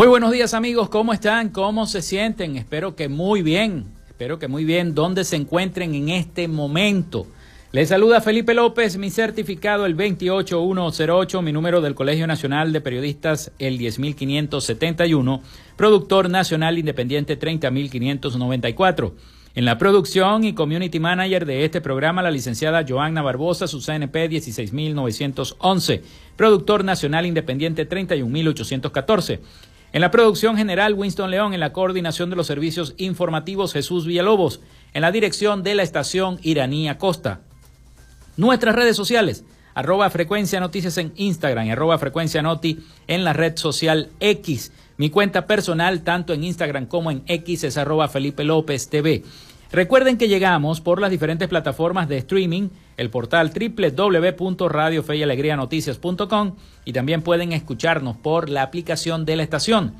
Muy buenos días amigos, ¿cómo están? ¿Cómo se sienten? Espero que muy bien, espero que muy bien, ¿dónde se encuentren en este momento? Les saluda Felipe López, mi certificado el 28108, mi número del Colegio Nacional de Periodistas el 10571, productor nacional independiente 30594. En la producción y community manager de este programa, la licenciada Joanna Barbosa, su CNP 16911, productor nacional independiente 31814. En la producción general, Winston León. En la coordinación de los servicios informativos, Jesús Villalobos. En la dirección de la estación Iranía Costa. Nuestras redes sociales, arroba frecuencia noticias en Instagram y arroba frecuencia noti en la red social X. Mi cuenta personal, tanto en Instagram como en X, es arroba Felipe López TV. Recuerden que llegamos por las diferentes plataformas de streaming, el portal www.radiofeyalegrianoticias.com y también pueden escucharnos por la aplicación de la estación.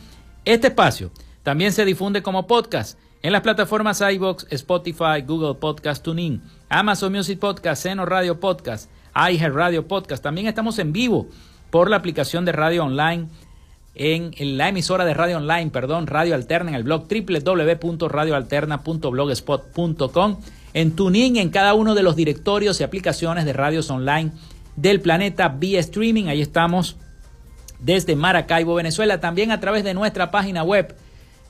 Este espacio también se difunde como podcast en las plataformas iBox, Spotify, Google Podcast Tuning, Amazon Music Podcast, Seno Radio Podcast, iHeart Radio Podcast. También estamos en vivo por la aplicación de radio online en, la emisora de radio online, perdón, Radio Alterna, en el blog www.radioalterna.blogspot.com, en Tuning, en cada uno de los directorios y aplicaciones de radios online del planeta vía streaming. Ahí estamos desde Maracaibo, Venezuela, también a través de nuestra página web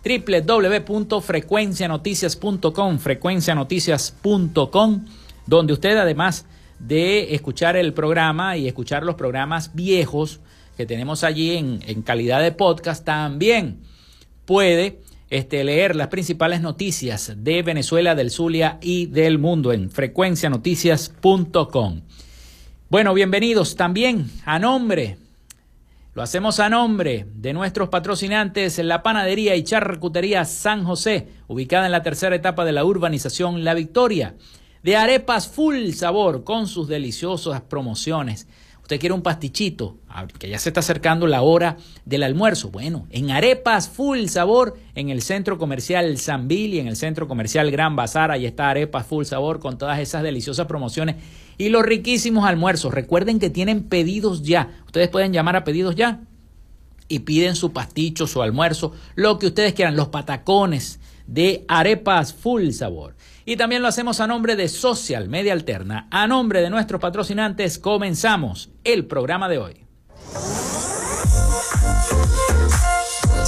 www.frecuencianoticias.com, frecuencianoticias.com, donde usted además de escuchar el programa y escuchar los programas viejos, que tenemos allí en, calidad de podcast, también puede este, leer las principales noticias de Venezuela, del Zulia y del mundo en frecuencianoticias.com. Bueno, bienvenidos también a nombre, lo hacemos a nombre de nuestros patrocinantes, la panadería y charcutería San José, ubicada en la tercera etapa de la urbanización La Victoria, de arepas full sabor con sus deliciosas promociones usted quiere un pastichito, que ya se está acercando la hora del almuerzo. Bueno, en arepas full sabor, en el centro comercial San y en el centro comercial Gran Bazar, ahí está arepas full sabor con todas esas deliciosas promociones y los riquísimos almuerzos. Recuerden que tienen pedidos ya. Ustedes pueden llamar a pedidos ya y piden su pasticho, su almuerzo, lo que ustedes quieran, los patacones de arepas full sabor. Y también lo hacemos a nombre de Social Media Alterna. A nombre de nuestros patrocinantes comenzamos el programa de hoy.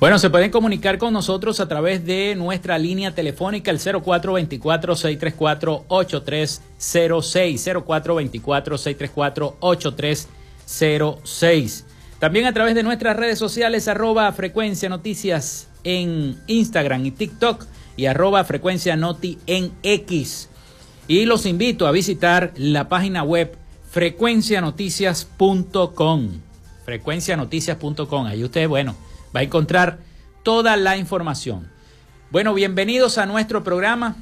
Bueno, se pueden comunicar con nosotros a través de nuestra línea telefónica, el 0424-634-8306. 0424-634-8306. También a través de nuestras redes sociales, arroba frecuencia noticias en Instagram y TikTok y arroba frecuencia noti en X. Y los invito a visitar la página web frecuencianoticias.com. Frecuencianoticias.com. Ahí usted, bueno va a encontrar toda la información. Bueno, bienvenidos a nuestro programa.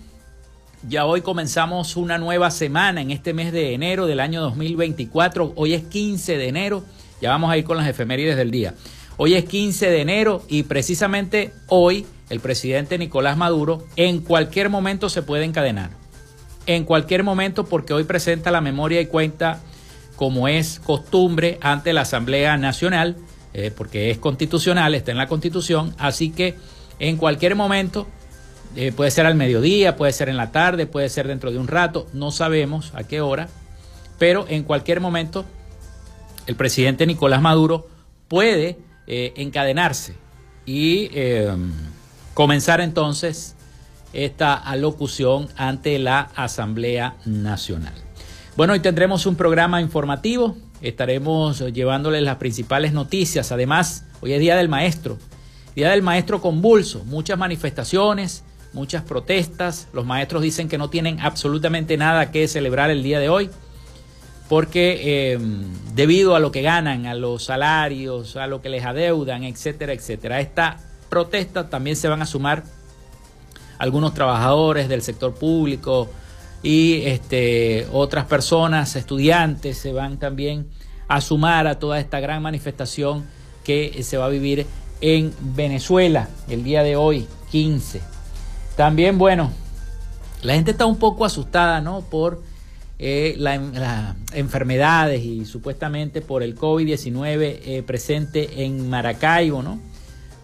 Ya hoy comenzamos una nueva semana en este mes de enero del año 2024. Hoy es 15 de enero. Ya vamos a ir con las efemérides del día. Hoy es 15 de enero y precisamente hoy el presidente Nicolás Maduro en cualquier momento se puede encadenar. En cualquier momento porque hoy presenta la memoria y cuenta como es costumbre ante la Asamblea Nacional eh, porque es constitucional, está en la constitución, así que en cualquier momento, eh, puede ser al mediodía, puede ser en la tarde, puede ser dentro de un rato, no sabemos a qué hora, pero en cualquier momento el presidente Nicolás Maduro puede eh, encadenarse y comenzar entonces esta alocución ante la Asamblea Nacional. Bueno, hoy tendremos un programa informativo estaremos llevándoles las principales noticias. Además, hoy es Día del Maestro, Día del Maestro convulso, muchas manifestaciones, muchas protestas. Los maestros dicen que no tienen absolutamente nada que celebrar el día de hoy porque em, debido a lo que ganan, a los salarios, a lo que les adeudan, etcétera, etcétera. A esta protesta también se van a sumar algunos trabajadores del sector público, y este, otras personas, estudiantes, se van también a sumar a toda esta gran manifestación que se va a vivir en Venezuela el día de hoy, 15. También, bueno, la gente está un poco asustada, ¿no? Por eh, las enfermedades y supuestamente por el COVID-19 eh, presente en Maracaibo, ¿no?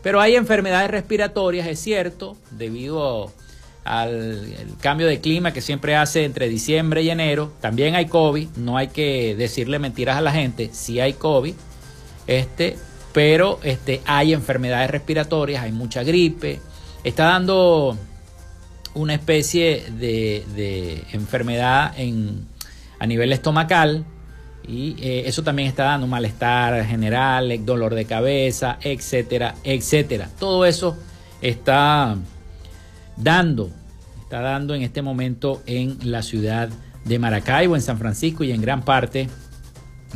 Pero hay enfermedades respiratorias, es cierto, debido a al cambio de clima que siempre hace entre diciembre y enero. También hay COVID, no hay que decirle mentiras a la gente, sí hay COVID, este, pero este, hay enfermedades respiratorias, hay mucha gripe, está dando una especie de, enfermedad en, a nivel estomacal y eh, eso también está dando malestar general, dolor de cabeza, etcétera, etcétera. Todo eso está dando está dando en este momento en la ciudad de Maracaibo, en San Francisco y en gran parte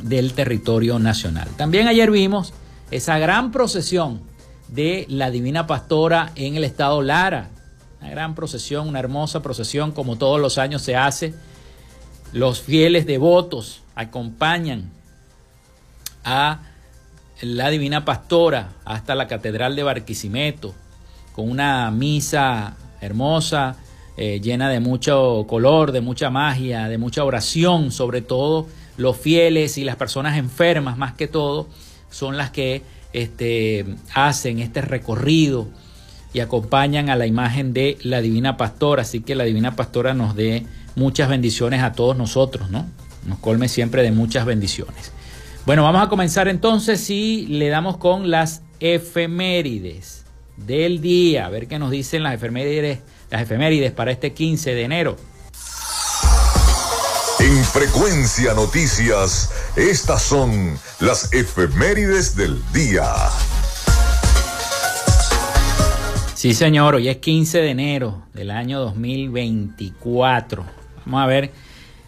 del territorio nacional. También ayer vimos esa gran procesión de la Divina Pastora en el estado Lara. Una gran procesión, una hermosa procesión como todos los años se hace. Los fieles devotos acompañan a la Divina Pastora hasta la Catedral de Barquisimeto con una misa hermosa eh, llena de mucho color, de mucha magia, de mucha oración, sobre todo los fieles y las personas enfermas más que todo, son las que este, hacen este recorrido y acompañan a la imagen de la Divina Pastora. Así que la Divina Pastora nos dé muchas bendiciones a todos nosotros, ¿no? Nos colme siempre de muchas bendiciones. Bueno, vamos a comenzar entonces y le damos con las efemérides del día. A ver qué nos dicen las efemérides las efemérides para este 15 de enero. En Frecuencia Noticias, estas son las efemérides del día. Sí, señor, hoy es 15 de enero del año 2024. Vamos a ver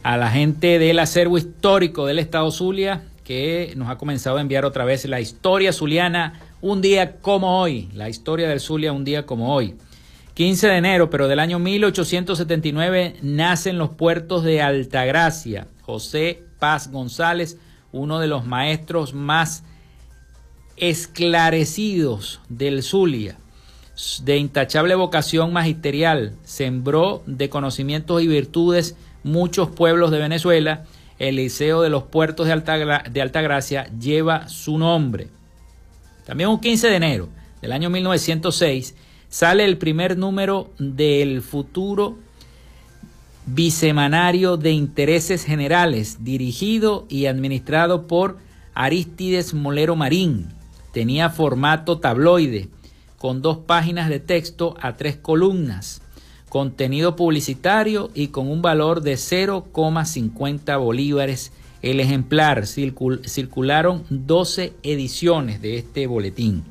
a la gente del acervo histórico del Estado Zulia que nos ha comenzado a enviar otra vez la historia zuliana un día como hoy, la historia del Zulia un día como hoy. 15 de enero, pero del año 1879 nacen los puertos de Altagracia. José Paz González, uno de los maestros más esclarecidos del Zulia, de intachable vocación magisterial, sembró de conocimientos y virtudes muchos pueblos de Venezuela. El Liceo de los Puertos de, de Altagracia lleva su nombre. También un 15 de enero del año 1906 sale el primer número del futuro bisemanario de intereses generales, dirigido y administrado por Aristides Molero Marín. Tenía formato tabloide, con dos páginas de texto a tres columnas, contenido publicitario y con un valor de 0,50 bolívares el ejemplar. circularon 12 ediciones de este boletín.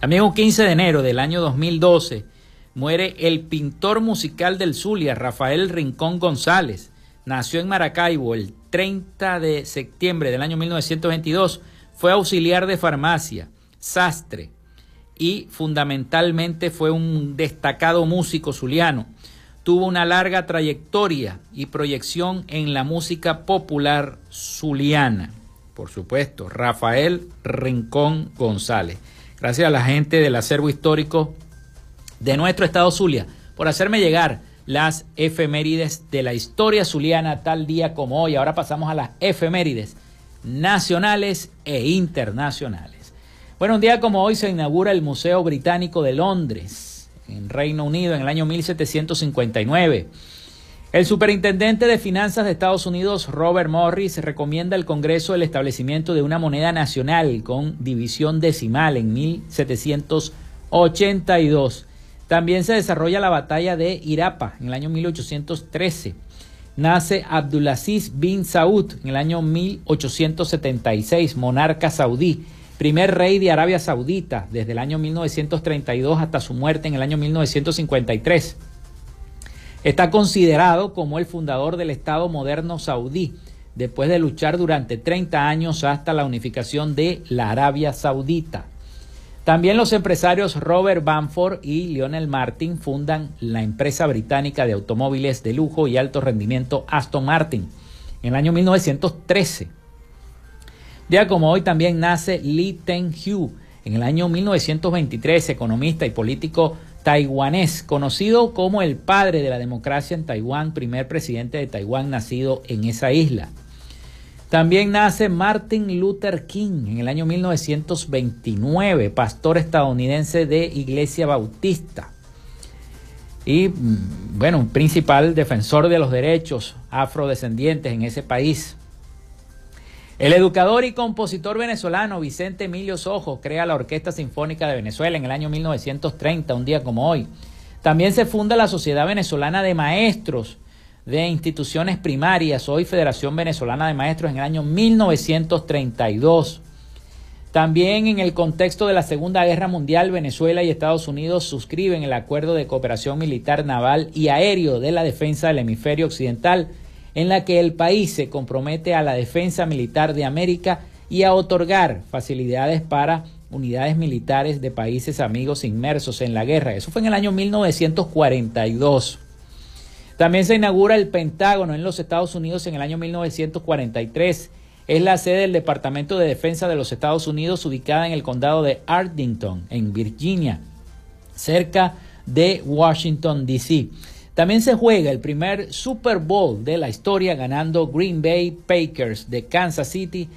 También un 15 de enero del año 2012 muere el pintor musical del Zulia, Rafael Rincón González. Nació en Maracaibo el 30 de septiembre del año 1922. Fue auxiliar de farmacia, sastre y fundamentalmente fue un destacado músico zuliano. Tuvo una larga trayectoria y proyección en la música popular zuliana. Por supuesto, Rafael Rincón González. Gracias a la gente del acervo histórico de nuestro estado Zulia por hacerme llegar las efemérides de la historia zuliana tal día como hoy. Ahora pasamos a las efemérides nacionales e internacionales. Bueno, un día como hoy se inaugura el Museo Británico de Londres, en Reino Unido, en el año 1759. El superintendente de finanzas de Estados Unidos, Robert Morris, recomienda al Congreso el establecimiento de una moneda nacional con división decimal en 1782. También se desarrolla la batalla de Irapa en el año 1813. Nace Abdulaziz bin Saud en el año 1876, monarca saudí, primer rey de Arabia Saudita desde el año 1932 hasta su muerte en el año 1953. Está considerado como el fundador del Estado moderno saudí, después de luchar durante 30 años hasta la unificación de la Arabia Saudita. También los empresarios Robert Bamford y Lionel Martin fundan la empresa británica de automóviles de lujo y alto rendimiento Aston Martin en el año 1913. Día como hoy también nace Lee Teng-hu en el año 1923, economista y político taiwanés, conocido como el padre de la democracia en Taiwán, primer presidente de Taiwán nacido en esa isla. También nace Martin Luther King en el año 1929, pastor estadounidense de Iglesia Bautista y, mm, bueno, principal defensor de los derechos afrodescendientes en ese país. El educador y compositor venezolano Vicente Emilio Sojo crea la Orquesta Sinfónica de Venezuela en el año 1930, un día como hoy. También se funda la Sociedad Venezolana de Maestros de Instituciones Primarias, hoy Federación Venezolana de Maestros, en el año 1932. También en el contexto de la Segunda Guerra Mundial, Venezuela y Estados Unidos suscriben el Acuerdo de Cooperación Militar Naval y Aéreo de la Defensa del Hemisferio Occidental en la que el país se compromete a la defensa militar de América y a otorgar facilidades para unidades militares de países amigos inmersos en la guerra. Eso fue en el año 1942. También se inaugura el Pentágono en los Estados Unidos en el año 1943. Es la sede del Departamento de Defensa de los Estados Unidos ubicada en el condado de Arlington, en Virginia, cerca de Washington, D.C. También se juega el primer Super Bowl de la historia ganando Green Bay Packers de Kansas City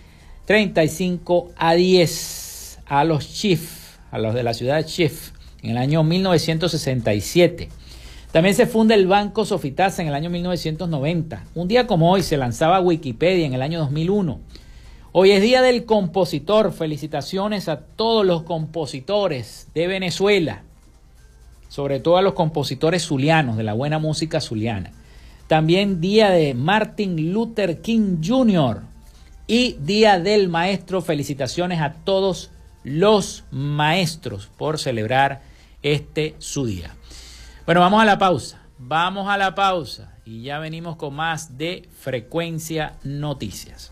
35 a 10 a los Chiefs, a los de la ciudad Chiefs en el año 1967. También se funda el Banco Sofitasa en el año 1990. Un día como hoy se lanzaba Wikipedia en el año 2001. Hoy es Día del Compositor. Felicitaciones a todos los compositores de Venezuela sobre todo a los compositores zulianos de la buena música zuliana. También día de Martin Luther King Jr. y día del maestro. Felicitaciones a todos los maestros por celebrar este su día. Bueno, vamos a la pausa. Vamos a la pausa y ya venimos con más de Frecuencia Noticias.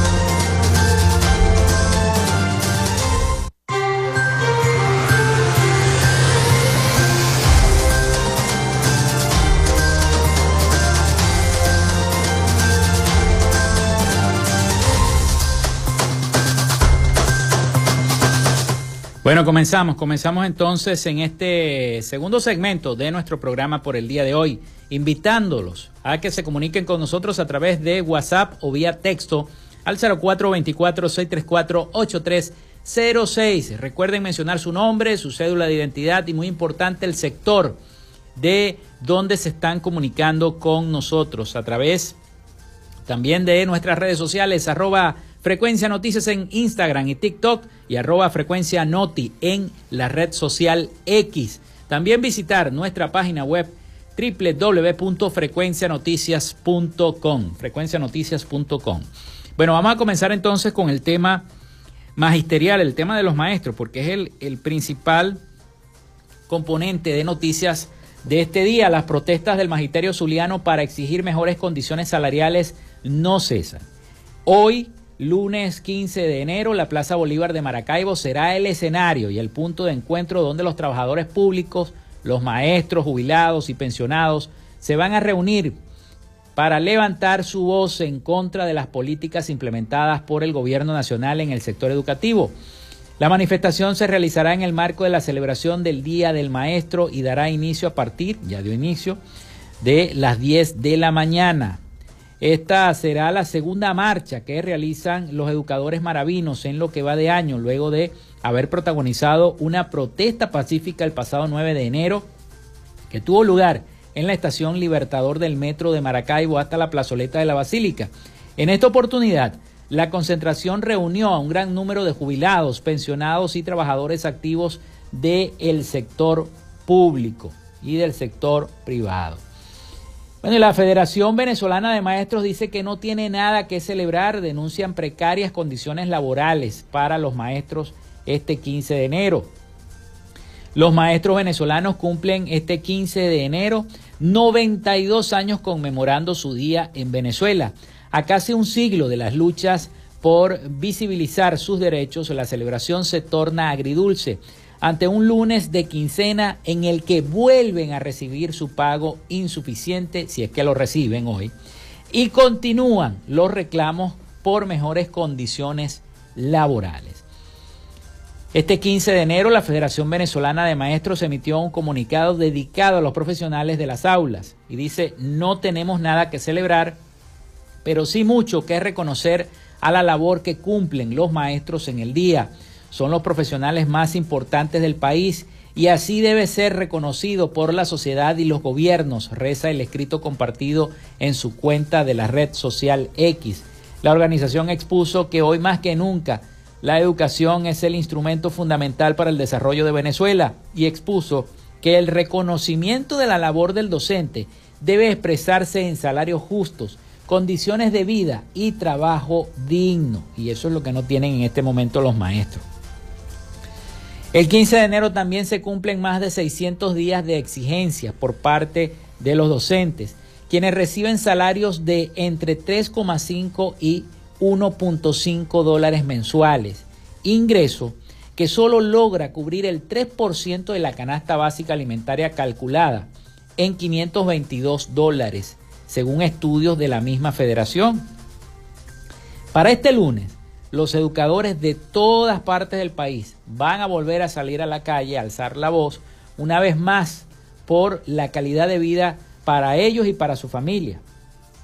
Bueno, comenzamos. Comenzamos entonces en este segundo segmento de nuestro programa por el día de hoy, invitándolos a que se comuniquen con nosotros a través de WhatsApp o vía texto al 0424-634-8306. Recuerden mencionar su nombre, su cédula de identidad y muy importante el sector de donde se están comunicando con nosotros a través también de nuestras redes sociales, arroba Frecuencia Noticias en Instagram y TikTok y arroba Frecuencia Noti en la red social X. También visitar nuestra página web www.frecuencianoticias.com. Frecuencianoticias.com. Bueno, vamos a comenzar entonces con el tema magisterial, el tema de los maestros, porque es el, el principal componente de noticias de este día. Las protestas del magisterio zuliano para exigir mejores condiciones salariales no cesan. Hoy Lunes 15 de enero, la Plaza Bolívar de Maracaibo será el escenario y el punto de encuentro donde los trabajadores públicos, los maestros, jubilados y pensionados se van a reunir para levantar su voz en contra de las políticas implementadas por el gobierno nacional en el sector educativo. La manifestación se realizará en el marco de la celebración del Día del Maestro y dará inicio a partir, ya dio inicio, de las 10 de la mañana. Esta será la segunda marcha que realizan los educadores maravinos en lo que va de año, luego de haber protagonizado una protesta pacífica el pasado 9 de enero que tuvo lugar en la estación Libertador del Metro de Maracaibo hasta la plazoleta de la Basílica. En esta oportunidad, la concentración reunió a un gran número de jubilados, pensionados y trabajadores activos del sector público y del sector privado. Bueno, la Federación Venezolana de Maestros dice que no tiene nada que celebrar, denuncian precarias condiciones laborales para los maestros este 15 de enero. Los maestros venezolanos cumplen este 15 de enero 92 años conmemorando su día en Venezuela. A casi un siglo de las luchas por visibilizar sus derechos, la celebración se torna agridulce ante un lunes de quincena en el que vuelven a recibir su pago insuficiente, si es que lo reciben hoy, y continúan los reclamos por mejores condiciones laborales. Este 15 de enero la Federación Venezolana de Maestros emitió un comunicado dedicado a los profesionales de las aulas y dice, no tenemos nada que celebrar, pero sí mucho que reconocer a la labor que cumplen los maestros en el día son los profesionales más importantes del país y así debe ser reconocido por la sociedad y los gobiernos, reza el escrito compartido en su cuenta de la red social X. La organización expuso que hoy más que nunca la educación es el instrumento fundamental para el desarrollo de Venezuela y expuso que el reconocimiento de la labor del docente debe expresarse en salarios justos, condiciones de vida y trabajo digno. Y eso es lo que no tienen en este momento los maestros. El 15 de enero también se cumplen más de 600 días de exigencias por parte de los docentes, quienes reciben salarios de entre 3,5 y 1.5 dólares mensuales, ingreso que solo logra cubrir el 3% de la canasta básica alimentaria calculada en 522 dólares, según estudios de la misma federación. Para este lunes, los educadores de todas partes del país van a volver a salir a la calle, a alzar la voz, una vez más por la calidad de vida para ellos y para su familia.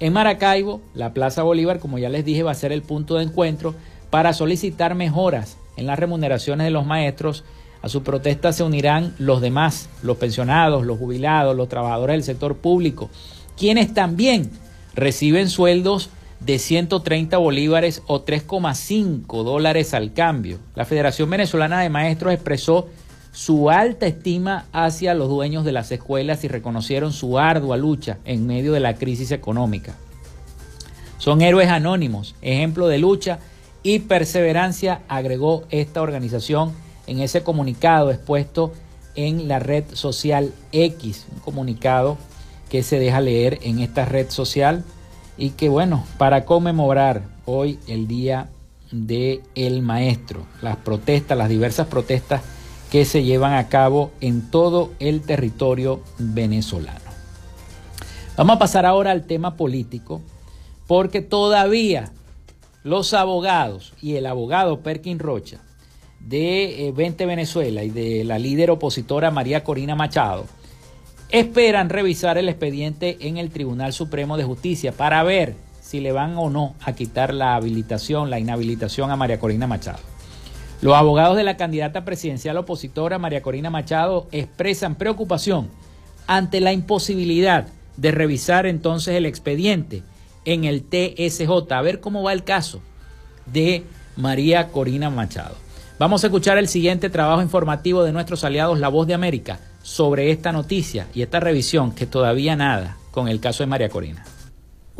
En Maracaibo, la Plaza Bolívar, como ya les dije, va a ser el punto de encuentro para solicitar mejoras en las remuneraciones de los maestros. A su protesta se unirán los demás, los pensionados, los jubilados, los trabajadores del sector público, quienes también reciben sueldos de 130 bolívares o 3,5 dólares al cambio. La Federación Venezolana de Maestros expresó su alta estima hacia los dueños de las escuelas y reconocieron su ardua lucha en medio de la crisis económica. Son héroes anónimos, ejemplo de lucha y perseverancia, agregó esta organización en ese comunicado expuesto en la red social X, un comunicado que se deja leer en esta red social y que bueno, para conmemorar hoy el Día del el Maestro, las protestas, las diversas protestas que se llevan a cabo en todo el territorio venezolano. Vamos a pasar ahora al tema político, porque todavía los abogados y el abogado Perkin Rocha de 20 eh, Venezuela y de la líder opositora María Corina Machado esperan revisar el expediente en el Tribunal Supremo de Justicia para ver si le van o no a quitar la habilitación, la inhabilitación a María Corina Machado. Los abogados de la candidata presidencial opositora María Corina Machado expresan preocupación ante la imposibilidad de revisar entonces el expediente en el TSJ, a ver cómo va el caso de María Corina Machado. Vamos a escuchar el siguiente trabajo informativo de nuestros aliados La Voz de América sobre esta noticia y esta revisión que todavía nada con el caso de María Corina.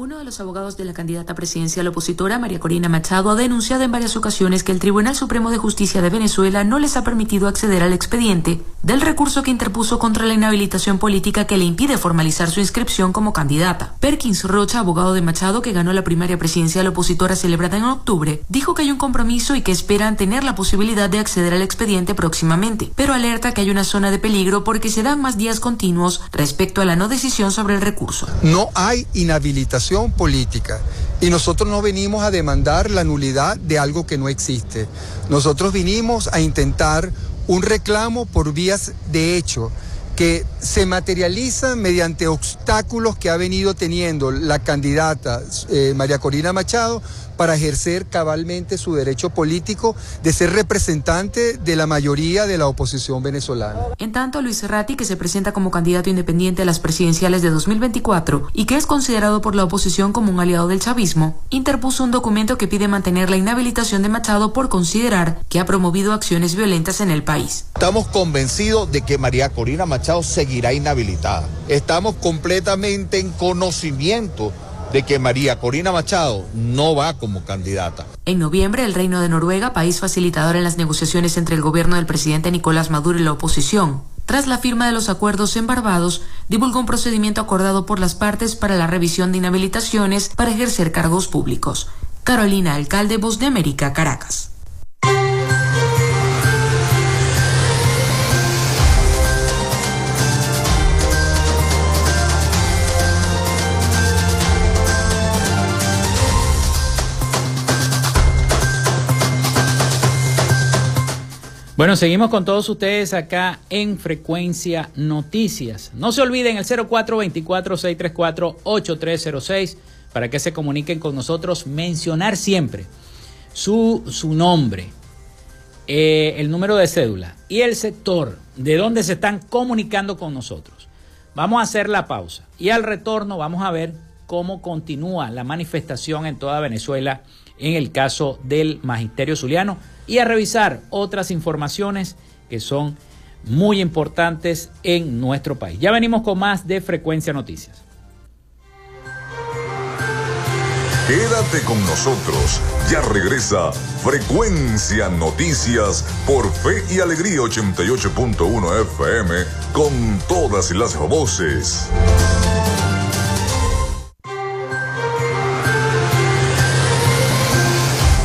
Uno de los abogados de la candidata presidencial opositora, María Corina Machado, ha denunciado en varias ocasiones que el Tribunal Supremo de Justicia de Venezuela no les ha permitido acceder al expediente del recurso que interpuso contra la inhabilitación política que le impide formalizar su inscripción como candidata. Perkins Rocha, abogado de Machado, que ganó la primaria presidencial opositora celebrada en octubre, dijo que hay un compromiso y que esperan tener la posibilidad de acceder al expediente próximamente, pero alerta que hay una zona de peligro porque se dan más días continuos respecto a la no decisión sobre el recurso. No hay inhabilitación política. Y nosotros no venimos a demandar la nulidad de algo que no existe. Nosotros vinimos a intentar un reclamo por vías de hecho que se materializa mediante obstáculos que ha venido teniendo la candidata eh, María Corina Machado para ejercer cabalmente su derecho político de ser representante de la mayoría de la oposición venezolana. En tanto, Luis Serrati, que se presenta como candidato independiente a las presidenciales de 2024 y que es considerado por la oposición como un aliado del chavismo, interpuso un documento que pide mantener la inhabilitación de Machado por considerar que ha promovido acciones violentas en el país. Estamos convencidos de que María Corina Machado seguirá inhabilitada. Estamos completamente en conocimiento de que María Corina Machado no va como candidata. En noviembre, el Reino de Noruega, país facilitador en las negociaciones entre el gobierno del presidente Nicolás Maduro y la oposición, tras la firma de los acuerdos en Barbados, divulgó un procedimiento acordado por las partes para la revisión de inhabilitaciones para ejercer cargos públicos. Carolina Alcalde, Voz de América, Caracas. Bueno, seguimos con todos ustedes acá en Frecuencia Noticias. No se olviden el 0424-634-8306 para que se comuniquen con nosotros. Mencionar siempre su, su nombre, eh, el número de cédula y el sector de donde se están comunicando con nosotros. Vamos a hacer la pausa y al retorno vamos a ver cómo continúa la manifestación en toda Venezuela en el caso del Magisterio Zuliano y a revisar otras informaciones que son muy importantes en nuestro país. Ya venimos con más de Frecuencia Noticias. Quédate con nosotros, ya regresa Frecuencia Noticias por Fe y Alegría 88.1 FM con todas las voces.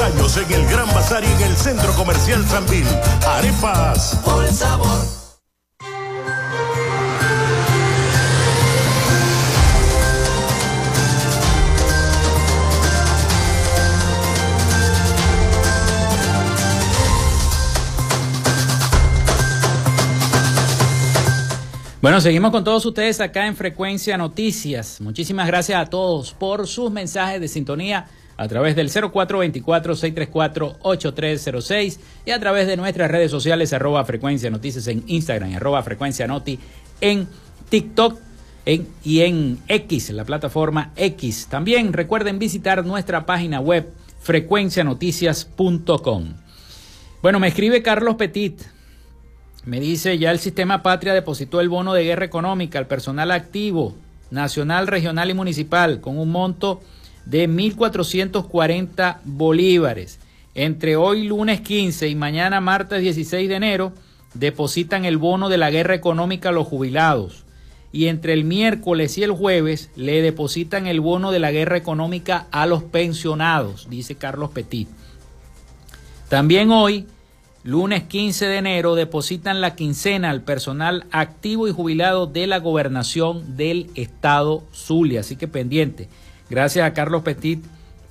Años en el Gran Bazar y en el Centro Comercial Sambil. Arepas. Por sabor. Bueno, seguimos con todos ustedes acá en Frecuencia Noticias. Muchísimas gracias a todos por sus mensajes de sintonía a través del 0424-634-8306 y a través de nuestras redes sociales arroba frecuencia noticias en Instagram, arroba frecuencia noti en TikTok y en X, la plataforma X. También recuerden visitar nuestra página web frecuencianoticias.com. Bueno, me escribe Carlos Petit. Me dice, ya el sistema Patria depositó el bono de guerra económica al personal activo, nacional, regional y municipal, con un monto de 1.440 bolívares. Entre hoy lunes 15 y mañana martes 16 de enero depositan el bono de la guerra económica a los jubilados. Y entre el miércoles y el jueves le depositan el bono de la guerra económica a los pensionados, dice Carlos Petit. También hoy, lunes 15 de enero, depositan la quincena al personal activo y jubilado de la gobernación del estado Zulia. Así que pendiente. Gracias a Carlos Petit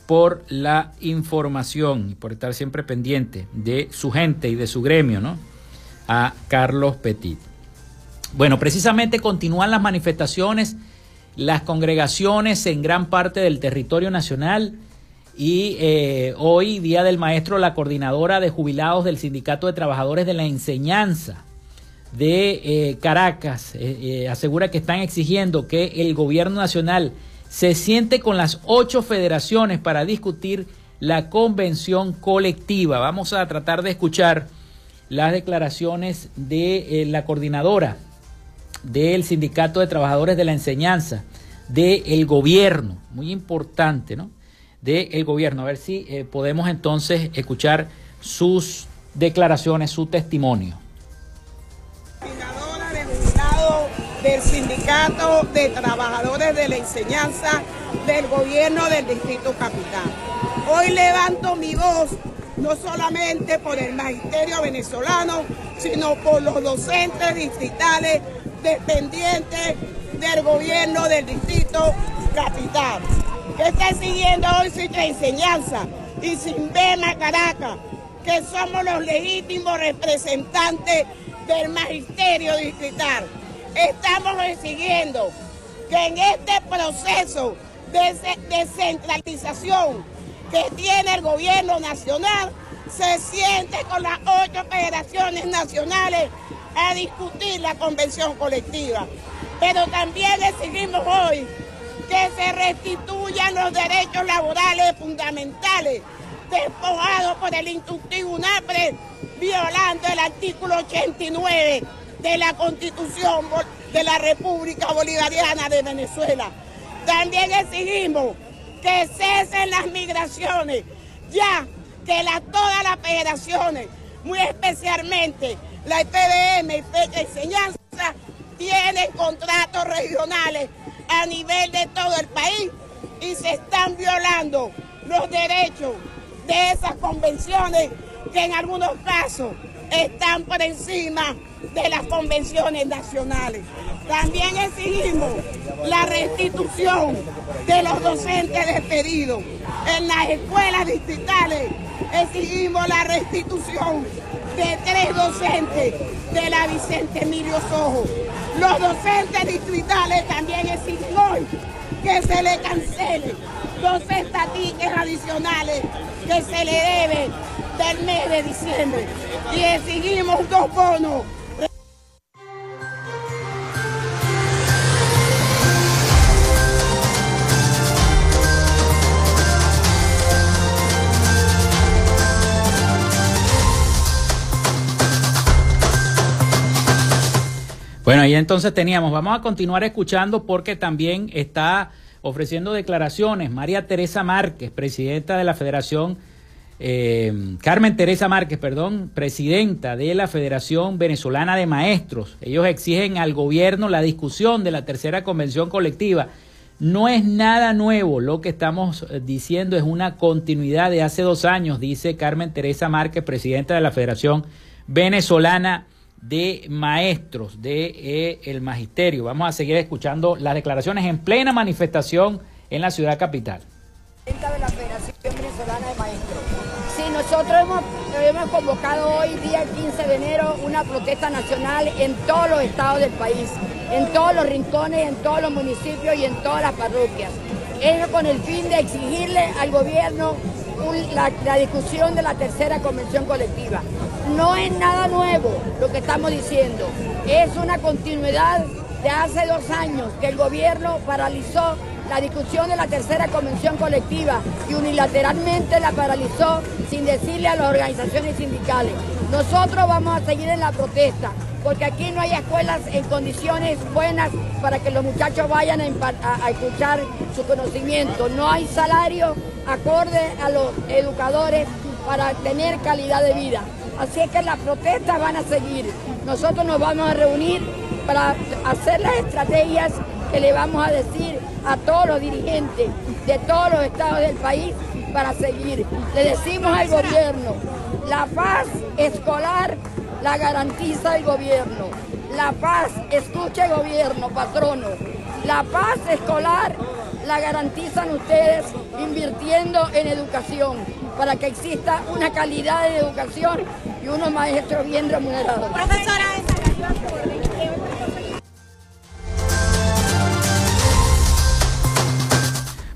por la información y por estar siempre pendiente de su gente y de su gremio, ¿no? A Carlos Petit. Bueno, precisamente continúan las manifestaciones, las congregaciones en gran parte del territorio nacional y eh, hoy, Día del Maestro, la coordinadora de jubilados del Sindicato de Trabajadores de la Enseñanza de eh, Caracas eh, asegura que están exigiendo que el gobierno nacional se siente con las ocho federaciones para discutir la convención colectiva. Vamos a tratar de escuchar las declaraciones de eh, la coordinadora del Sindicato de Trabajadores de la Enseñanza, del gobierno, muy importante, ¿no? Del gobierno. A ver si eh, podemos entonces escuchar sus declaraciones, su testimonio. Del Sindicato de Trabajadores de la Enseñanza del Gobierno del Distrito Capital. Hoy levanto mi voz no solamente por el magisterio venezolano, sino por los docentes distritales dependientes del gobierno del Distrito Capital, que está siguiendo hoy nuestra enseñanza y sin a Caracas, que somos los legítimos representantes del magisterio distrital estamos exigiendo que en este proceso de descentralización que tiene el gobierno nacional, se siente con las ocho federaciones nacionales a discutir la convención colectiva. Pero también exigimos hoy que se restituyan los derechos laborales fundamentales despojados por el instructivo UNAPRE, violando el artículo 89 de la Constitución de la República Bolivariana de Venezuela. También exigimos que cesen las migraciones, ya que todas las federaciones, muy especialmente la IPBM y Enseñanza, tienen contratos regionales a nivel de todo el país y se están violando los derechos de esas convenciones que en algunos casos están por encima de las convenciones nacionales. También exigimos la restitución de los docentes despedidos. En las escuelas distritales exigimos la restitución de tres docentes de la Vicente Emilio Sojo. Los docentes distritales también exigen hoy que se le cancele dos estatiques adicionales que se le deben del mes de diciembre. Y exigimos dos bonos Bueno, ahí entonces teníamos, vamos a continuar escuchando porque también está ofreciendo declaraciones María Teresa Márquez, presidenta de la Federación, eh, Carmen Teresa Márquez, perdón, presidenta de la Federación Venezolana de Maestros. Ellos exigen al gobierno la discusión de la tercera convención colectiva. No es nada nuevo, lo que estamos eh, diciendo es una continuidad de hace dos años, dice Carmen Teresa Márquez, presidenta de la Federación Venezolana de maestros de eh, magisterio. Vamos a seguir escuchando las declaraciones en plena manifestación en la ciudad capital. De. Sí, nosotros hemos, hemos convocado hoy, día 15 de enero, una protesta nacional en todos los estados del país, en todos los rincones, en todos los municipios y en todas las parroquias. Es con el fin de exigirle al gobierno la, discusión de la tercera convención colectiva. No es nada nuevo lo que estamos diciendo, es una continuidad de hace dos años que el gobierno paralizó la discusión de la tercera convención colectiva y unilateralmente la paralizó sin decirle a las organizaciones sindicales. Nosotros vamos a seguir en la protesta porque aquí no hay escuelas en condiciones buenas para que los muchachos vayan a, escuchar su conocimiento. No hay salario acorde a los educadores para tener calidad de vida. Así es que las protestas van a seguir. Nosotros nos vamos a reunir para hacer las estrategias que le vamos a decir a todos los dirigentes de todos los estados del país para seguir. Le decimos al gobierno, la paz escolar la garantiza el gobierno. La paz, escuche gobierno, patrono. La paz escolar la garantizan ustedes invirtiendo en educación para que exista una calidad de educación y unos maestros bien remunerados. Profesora,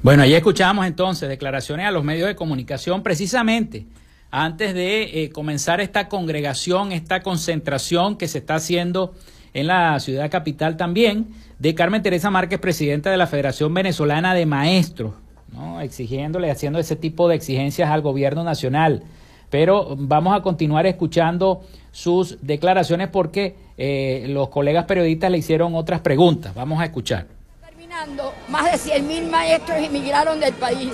bueno, ahí escuchamos entonces declaraciones a los medios de comunicación precisamente antes de eh, comenzar esta congregación, esta concentración que se está haciendo en la ciudad capital también, de Carmen Teresa Márquez, presidenta de la Federación Venezolana de Maestros, ¿no? exigiéndole, haciendo ese tipo de exigencias al gobierno nacional. Pero vamos a continuar escuchando sus declaraciones porque eh, los colegas periodistas le hicieron otras preguntas. Vamos a escuchar. Más de 100 mil maestros emigraron del país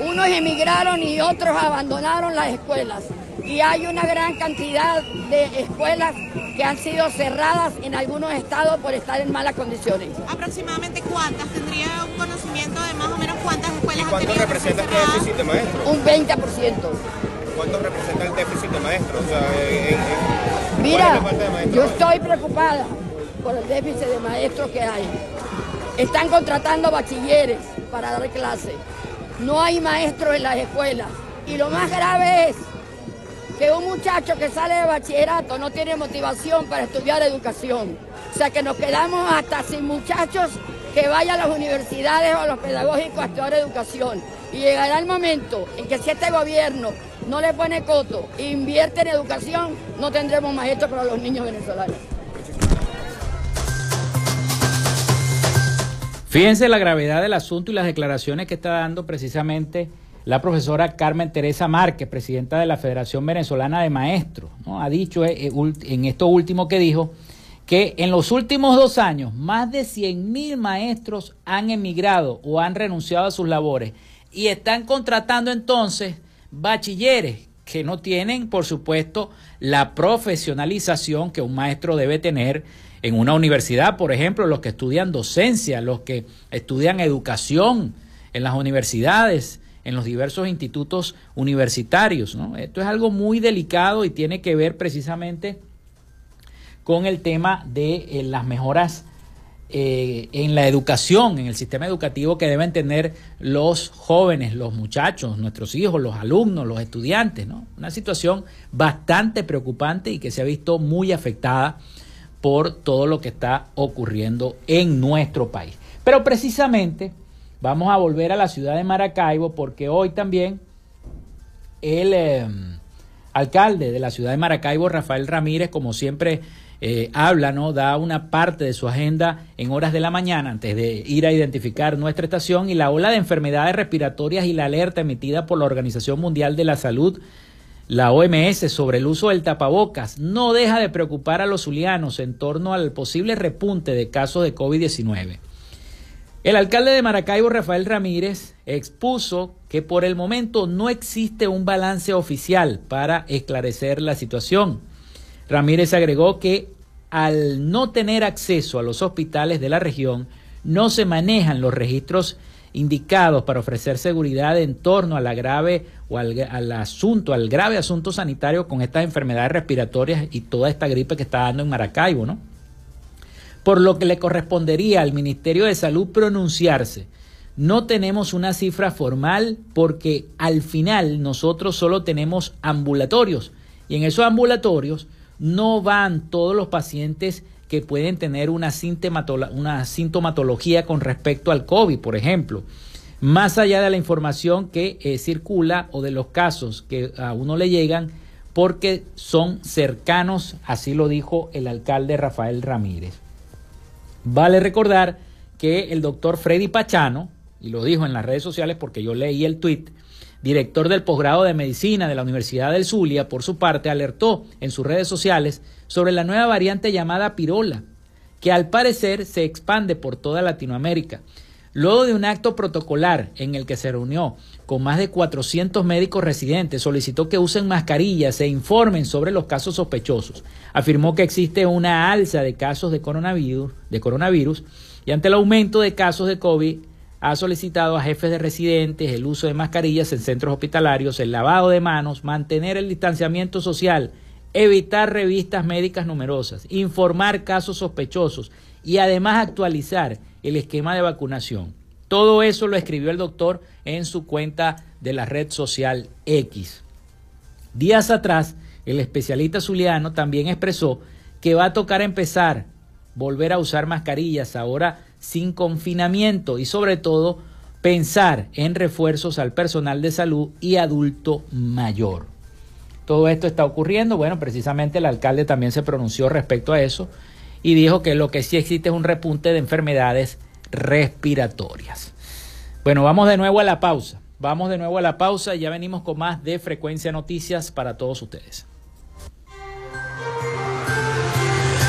unos emigraron y otros abandonaron las escuelas. Y hay una gran cantidad de escuelas que han sido cerradas en algunos estados por estar en malas condiciones. ¿Aproximadamente cuántas? ¿Tendría un conocimiento de más o menos cuántas escuelas ¿Cuánto representa este déficit de maestros? Un 20%. ¿Cuánto representa el déficit de maestros? Mira, yo estoy preocupada por el déficit de maestros que hay. Están contratando bachilleres para dar clases no hay maestros en las escuelas. Y lo más grave es que un muchacho que sale de bachillerato no tiene motivación para estudiar educación. O sea que nos quedamos hasta sin muchachos que vayan a las universidades o a los pedagógicos a estudiar educación. Y llegará el momento en que si este gobierno no le pone coto e invierte en educación, no tendremos maestros para los niños venezolanos. Fíjense la gravedad del asunto y las declaraciones que está dando precisamente la profesora Carmen Teresa Márquez, presidenta de la Federación Venezolana de Maestros. ¿no? Ha dicho eh, eh, en esto último que dijo que en los últimos dos años más de 100 mil maestros han emigrado o han renunciado a sus labores y están contratando entonces bachilleres que no tienen, por supuesto, la profesionalización que un maestro debe tener en una universidad, por ejemplo, los que estudian docencia, los que estudian educación en las universidades, en los diversos institutos universitarios. Esto es algo muy delicado y tiene que ver precisamente con el tema de eh, las mejoras eh, en la educación, en el sistema educativo que deben tener los jóvenes, los muchachos, nuestros hijos, los alumnos, los estudiantes. ¿no? Una situación bastante preocupante y que se ha visto muy afectada por todo lo que está ocurriendo en nuestro país. Pero precisamente vamos a volver a la ciudad de Maracaibo porque hoy también el eh, alcalde de la ciudad de Maracaibo, Rafael Ramírez, como siempre eh, habla, ¿no? Da una parte de su agenda en horas de la mañana antes de ir a identificar nuestra estación y la ola de enfermedades respiratorias y la alerta emitida por la Organización Mundial de la Salud, la OMS, sobre el uso del tapabocas no deja de preocupar a los zulianos en torno al posible repunte de casos de COVID-19. El alcalde de Maracaibo, Rafael Ramírez, expuso que por el momento no existe un balance oficial para esclarecer la situación. Ramírez agregó que al no tener acceso a los hospitales de la región, no se manejan los registros indicados para ofrecer seguridad en torno a la grave o al, asunto, al grave asunto sanitario con estas enfermedades respiratorias y toda esta gripe que está dando en Maracaibo, ¿no? Por lo que le correspondería al Ministerio de Salud pronunciarse. No tenemos una cifra formal porque al final nosotros solo tenemos ambulatorios y en esos ambulatorios no van todos los pacientes que pueden tener una sintomatología con respecto al COVID, por ejemplo. Más allá de la información que eh, circula o de los casos que a uno le llegan, porque son cercanos, así lo dijo el alcalde Rafael Ramírez. Vale recordar que el doctor Freddy Pachano, y lo dijo en las redes sociales porque yo leí el tuit, director del posgrado de medicina de la Universidad del Zulia, por su parte, alertó en sus redes sociales sobre la nueva variante llamada pirola, que al parecer se expande por toda Latinoamérica. Luego de un acto protocolar en el que se reunió con más de 400 médicos residentes, solicitó que usen mascarillas e informen sobre los casos sospechosos. Afirmó que existe una alza de casos de coronavirus, de coronavirus y ante el aumento de casos de COVID ha solicitado a jefes de residentes el uso de mascarillas en centros hospitalarios, el lavado de manos, mantener el distanciamiento social, evitar revistas médicas numerosas, informar casos sospechosos y además actualizar el esquema de vacunación. Todo eso lo escribió el doctor en su cuenta de la red social X. Días atrás, el especialista zuliano también expresó que va a tocar empezar, volver a usar mascarillas ahora sin confinamiento y sobre todo pensar en refuerzos al personal de salud y adulto mayor. Todo esto está ocurriendo, bueno, precisamente el alcalde también se pronunció respecto a eso y dijo que lo que sí existe es un repunte de enfermedades respiratorias. Bueno, vamos de nuevo a la pausa. Vamos de nuevo a la pausa y ya venimos con más de Frecuencia Noticias para todos ustedes.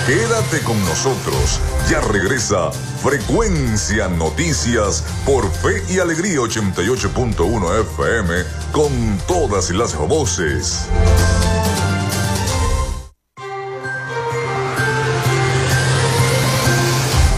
Quédate con nosotros. Ya regresa Frecuencia Noticias por Fe y Alegría 88.1 FM con todas las voces.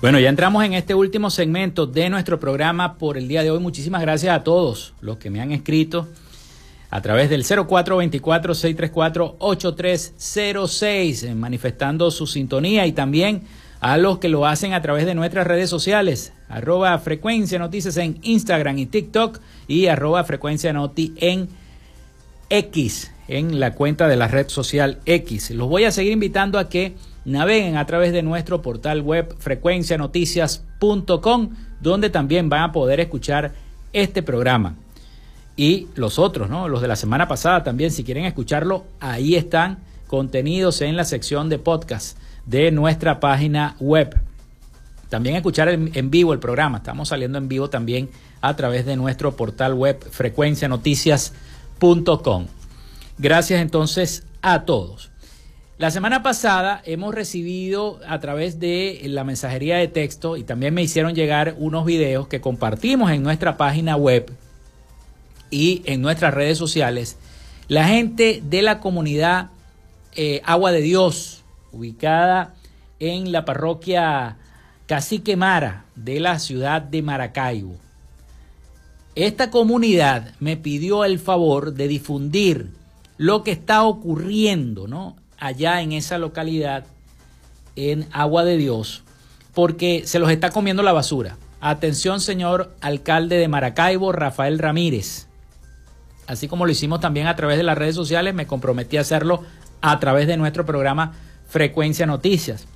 Bueno, ya entramos en este último segmento de nuestro programa por el día de hoy. Muchísimas gracias a todos los que me han escrito a través del 0424-634-8306, eh, manifestando su sintonía y también a los que lo hacen a través de nuestras redes sociales, arroba frecuencia noticias en Instagram y TikTok y arroba frecuencia noti en X, en la cuenta de la red social X. Los voy a seguir invitando a que naveguen a través de nuestro portal web frecuencianoticias.com, donde también van a poder escuchar este programa. Y los otros, ¿no? Los de la semana pasada también, si quieren escucharlo, ahí están contenidos en la sección de podcast de nuestra página web. También escuchar en, vivo el programa. Estamos saliendo en vivo también a través de nuestro portal web frecuencianoticias.com. Gracias entonces a todos. La semana pasada hemos recibido a través de la mensajería de texto y también me hicieron llegar unos videos que compartimos en nuestra página web y en nuestras redes sociales. La gente de la comunidad eh, Agua de Dios, ubicada en la parroquia Cacique Mara de la ciudad de Maracaibo. Esta comunidad me pidió el favor de difundir lo que está ocurriendo, ¿no? Allá en esa localidad, en Agua de Dios, porque se los está comiendo la basura. Atención, señor alcalde de Maracaibo, Rafael Ramírez. Así como lo hicimos también a través de las redes sociales, me comprometí a hacerlo a través de nuestro programa Frecuencia Noticias.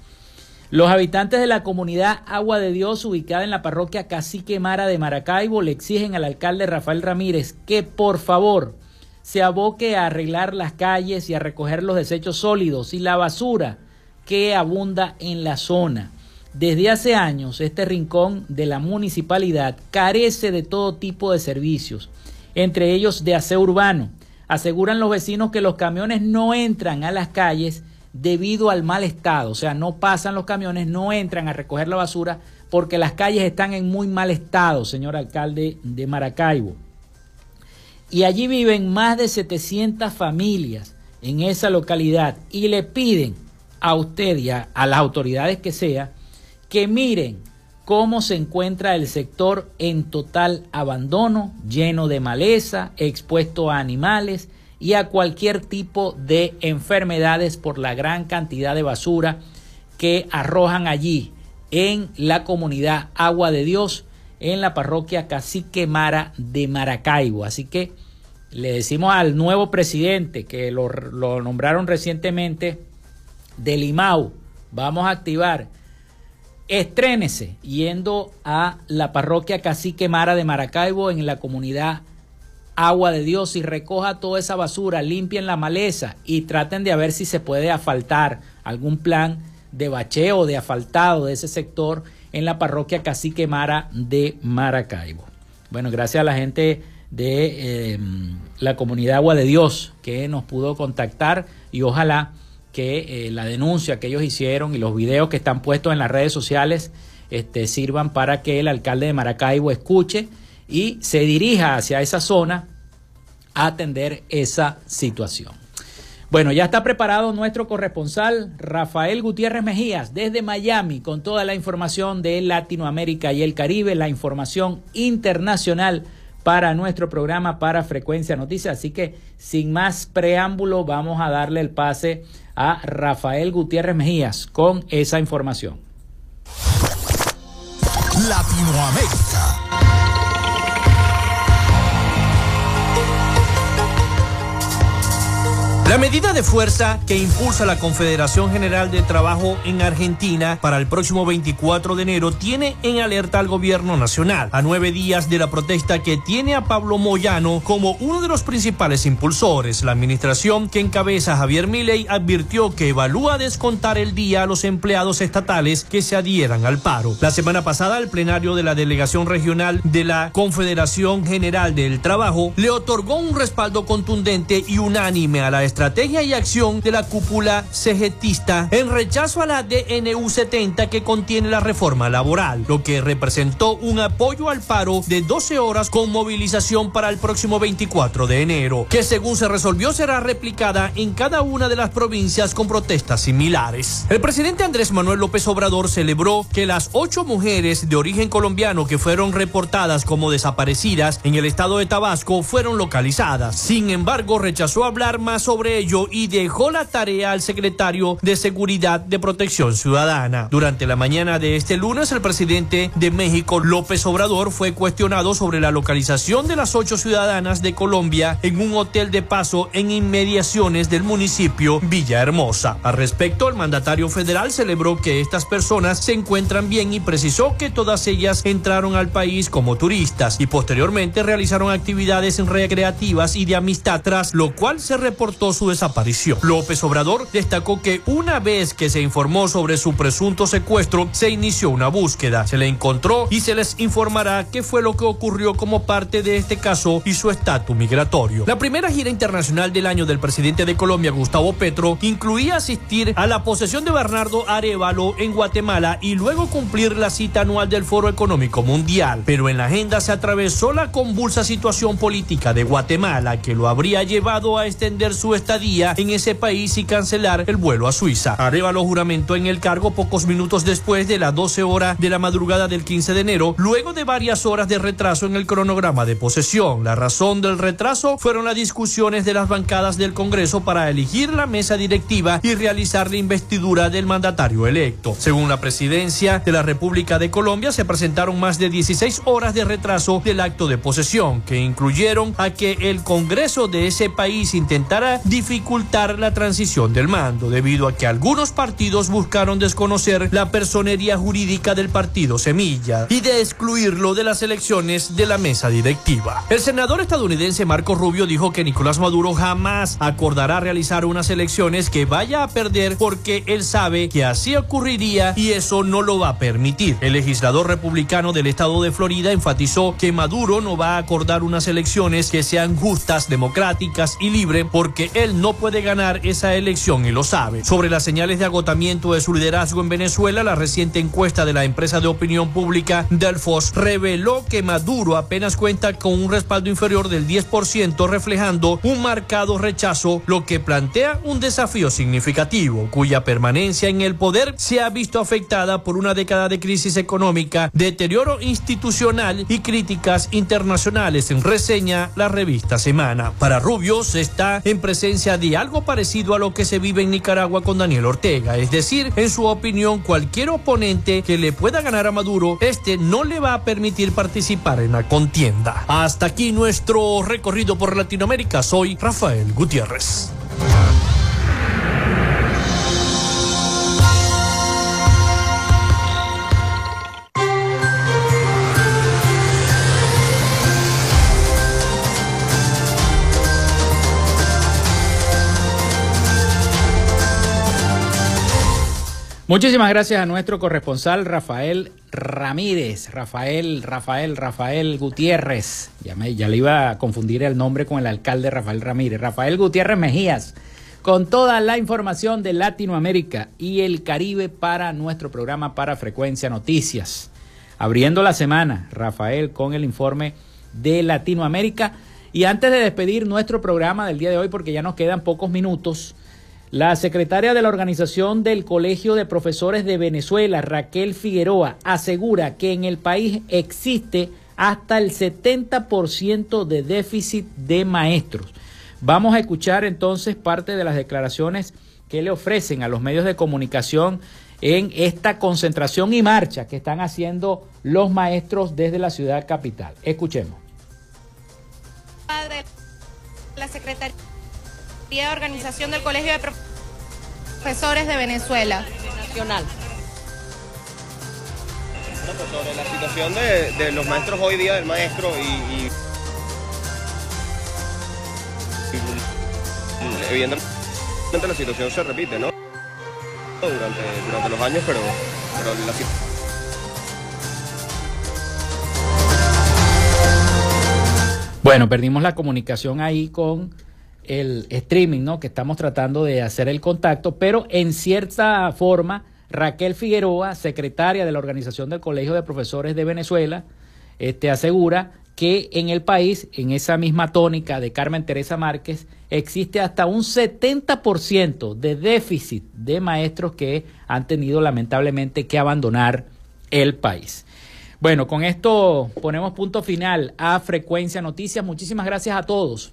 Los habitantes de la comunidad Agua de Dios, ubicada en la parroquia Cacique Mara de Maracaibo, le exigen al alcalde Rafael Ramírez que por favor se aboque a arreglar las calles y a recoger los desechos sólidos y la basura que abunda en la zona. Desde hace años este rincón de la municipalidad carece de todo tipo de servicios, entre ellos de aseo urbano. Aseguran los vecinos que los camiones no entran a las calles debido al mal estado, o sea, no pasan los camiones, no entran a recoger la basura porque las calles están en muy mal estado, señor alcalde de Maracaibo y allí viven más de 700 familias en esa localidad. Y le piden a usted y a, las autoridades que sea que miren cómo se encuentra el sector en total abandono, lleno de maleza, expuesto a animales y a cualquier tipo de enfermedades por la gran cantidad de basura que arrojan allí en la comunidad Agua de Dios, en la parroquia Cacique Mara de Maracaibo. Así que le decimos al nuevo presidente que lo, nombraron recientemente de Limau, vamos a activar, estrénese yendo a la parroquia Cacique Mara de Maracaibo en la comunidad Agua de Dios y recoja toda esa basura, limpien la maleza y traten de ver si se puede asfaltar algún plan de bacheo, de asfaltado de ese sector en la parroquia Cacique Mara de Maracaibo. Bueno, gracias a la gente de eh, la comunidad Agua de Dios que nos pudo contactar y ojalá que eh, la denuncia que ellos hicieron y los videos que están puestos en las redes sociales este, sirvan para que el alcalde de Maracaibo escuche y se dirija hacia esa zona a atender esa situación. Bueno, ya está preparado nuestro corresponsal Rafael Gutiérrez Mejías desde Miami con toda la información de Latinoamérica y el Caribe, la información internacional para nuestro programa para Frecuencia Noticias. Así que sin más preámbulo vamos a darle el pase a Rafael Gutiérrez Mejías con esa información. Latinoamérica. La medida de fuerza que impulsa la Confederación General de Trabajo en Argentina para el próximo 24 de enero tiene en alerta al gobierno nacional, a nueve días de la protesta que tiene a Pablo Moyano como uno de los principales impulsores. La administración que encabeza Javier Milei advirtió que evalúa descontar el día a los empleados estatales que se adhieran al paro. La semana pasada, el plenario de la delegación regional de la Confederación General del Trabajo le otorgó un respaldo contundente y unánime a la estrategia estrategia y acción de la cúpula cegetista en rechazo a la DNU 70 que contiene la reforma laboral, lo que representó un apoyo al paro de 12 horas con movilización para el próximo 24 de enero, que según se resolvió será replicada en cada una de las provincias con protestas similares. El presidente Andrés Manuel López Obrador celebró que las ocho mujeres de origen colombiano que fueron reportadas como desaparecidas en el estado de Tabasco fueron localizadas. Sin embargo, rechazó hablar más sobre ello y dejó la tarea al secretario de Seguridad de Protección Ciudadana. Durante la mañana de este lunes, el presidente de México, López Obrador, fue cuestionado sobre la localización de las ocho ciudadanas de Colombia en un hotel de paso en inmediaciones del municipio Villahermosa. Al respecto, el mandatario federal celebró que estas personas se encuentran bien y precisó que todas ellas entraron al país como turistas y posteriormente realizaron actividades recreativas y de amistad, tras lo cual se reportó su desaparición. López Obrador destacó que una vez que se informó sobre su presunto secuestro, se inició una búsqueda. Se le encontró y se les informará qué fue lo que ocurrió como parte de este caso y su estatus migratorio. La primera gira internacional del año del presidente de Colombia, Gustavo Petro, incluía asistir a la posesión de Bernardo Arevalo en Guatemala y luego cumplir la cita anual del Foro Económico Mundial. Pero en la agenda se atravesó la convulsa situación política de Guatemala que lo habría llevado a extender su estadía en ese país y cancelar el vuelo a Suiza. Arevalo juramentó en el cargo pocos minutos después de las 12 horas de la madrugada del 15 de enero, luego de varias horas de retraso en el cronograma de posesión. La razón del retraso fueron las discusiones de las bancadas del Congreso para elegir la mesa directiva y realizar la investidura del mandatario electo. Según la presidencia de la República de Colombia, se presentaron más de 16 horas de retraso del acto de posesión, que incluyeron a que el Congreso de ese país intentara dificultar la transición del mando, debido a que algunos partidos buscaron desconocer la personería jurídica del partido Semilla y de excluirlo de las elecciones de la mesa directiva. El senador estadounidense Marco Rubio dijo que Nicolás Maduro jamás acordará realizar unas elecciones que vaya a perder porque él sabe que así ocurriría y eso no lo va a permitir. El legislador republicano del estado de Florida enfatizó que Maduro no va a acordar unas elecciones que sean justas, democráticas y libres porque él no puede ganar esa elección y lo sabe. Sobre las señales de agotamiento de su liderazgo en Venezuela, la reciente encuesta de la empresa de opinión pública Delfos reveló que Maduro apenas cuenta con un respaldo inferior del 10%, reflejando un marcado rechazo, lo que plantea un desafío significativo, cuya permanencia en el poder se ha visto afectada por una década de crisis económica, deterioro institucional y críticas internacionales, en reseña la revista Semana. Para Rubio se está en presencia de algo parecido a lo que se vive en Nicaragua con Daniel Ortega, es decir, en su opinión, cualquier oponente que le pueda ganar a Maduro, este no le va a permitir participar en la contienda. Hasta aquí nuestro recorrido por Latinoamérica. Soy Rafael Gutiérrez. Muchísimas gracias a nuestro corresponsal Rafael Ramírez, Rafael, Rafael, Rafael Gutiérrez. Ya, me, ya le iba a confundir el nombre con el alcalde Rafael Ramírez. Rafael Gutiérrez Mejías, con toda la información de Latinoamérica y el Caribe para nuestro programa para Frecuencia Noticias. Abriendo la semana, Rafael con el informe de Latinoamérica. Y antes de despedir nuestro programa del día de hoy, porque ya nos quedan pocos minutos, la secretaria de la Organización del Colegio de Profesores de Venezuela, Raquel Figueroa, asegura que en el país existe hasta el 70% de déficit de maestros. Vamos a escuchar entonces parte de las declaraciones que le ofrecen a los medios de comunicación en esta concentración y marcha que están haciendo los maestros desde la ciudad capital. Escuchemos. La secretaria de Organización del Colegio de Profesores de Venezuela. Nacional. Bueno, pues sobre la situación de, de los maestros hoy día, del maestro y, y- y evidentemente la situación se repite, ¿no? Durante, durante los años, pero, pero la situación... Bueno, perdimos la comunicación ahí con el streaming, ¿no? Que estamos tratando de hacer el contacto, pero en cierta forma, Raquel Figueroa, secretaria de la Organización del Colegio de Profesores de Venezuela, este, asegura que en el país, en esa misma tónica de Carmen Teresa Márquez, existe hasta un 70% de déficit de maestros que han tenido lamentablemente que abandonar el país. Bueno, con esto ponemos punto final a Frecuencia Noticias. Muchísimas gracias a todos